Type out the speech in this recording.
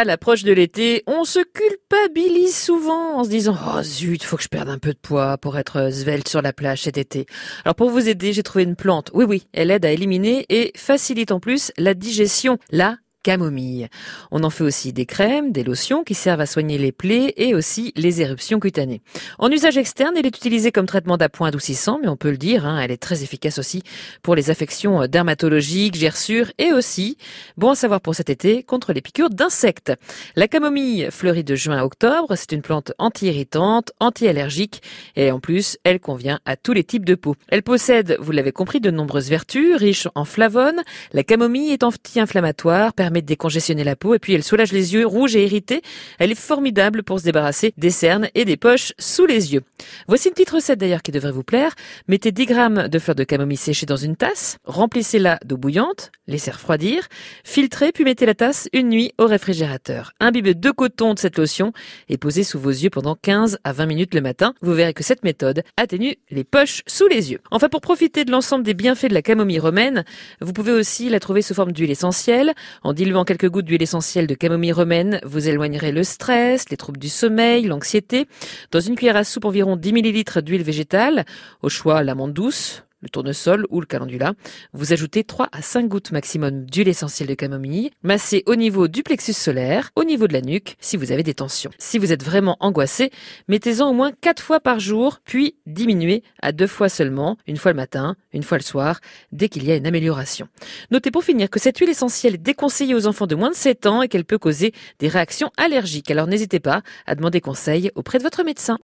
À l'approche de l'été, on se culpabilise souvent en se disant Oh zut, faut que je perde un peu de poids pour être svelte sur la plage cet été. Alors pour vous aider, j'ai trouvé une plante. Oui oui, elle aide à éliminer et facilite en plus la digestion. Là, camomille. On en fait aussi des crèmes, des lotions qui servent à soigner les plaies et aussi les éruptions cutanées. En usage externe, elle est utilisée comme traitement d'appoint adoucissant, mais on peut le dire, hein, elle est très efficace aussi pour les affections dermatologiques, gerçures et aussi, bon à savoir pour cet été, contre les piqûres d'insectes. La camomille fleurit de juin à octobre, c'est une plante anti-irritante, anti-allergique et en plus, elle convient à tous les types de peau. Elle possède, vous l'avez compris, de nombreuses vertus, riche en flavones. La camomille est anti-inflammatoire, permet de décongestionner la peau et puis elle soulage les yeux rouges et irrités. Elle est formidable pour se débarrasser des cernes et des poches sous les yeux. Voici une petite recette d'ailleurs qui devrait vous plaire. Mettez 10 grammes de fleurs de camomille séchées dans une tasse, remplissez-la d'eau bouillante, laissez refroidir, filtrez puis mettez la tasse une nuit au réfrigérateur. Imbibez deux cotons de cette lotion et posez sous vos yeux pendant 15 à 20 minutes le matin. Vous verrez que cette méthode atténue les poches sous les yeux. Enfin, pour profiter de l'ensemble des bienfaits de la camomille romaine, vous pouvez aussi la trouver sous forme d'huile essentielle en diluant quelques gouttes d'huile essentielle de camomille romaine, vous éloignerez le stress, les troubles du sommeil, l'anxiété. Dans une cuillère à soupe, environ 10 ml d'huile végétale. Au choix, l'amande douce, le tournesol ou le calendula. Vous ajoutez 3 à 5 gouttes maximum d'huile essentielle de camomille. Massez au niveau du plexus solaire, au niveau de la nuque, si vous avez des tensions. Si vous êtes vraiment angoissé, mettez-en au moins 4 fois par jour, puis diminuez à 2 fois seulement, une fois le matin, une fois le soir, dès qu'il y a une amélioration. Notez pour finir que cette huile essentielle est déconseillée aux enfants de moins de 7 ans et qu'elle peut causer des réactions allergiques. Alors n'hésitez pas à demander conseil auprès de votre médecin.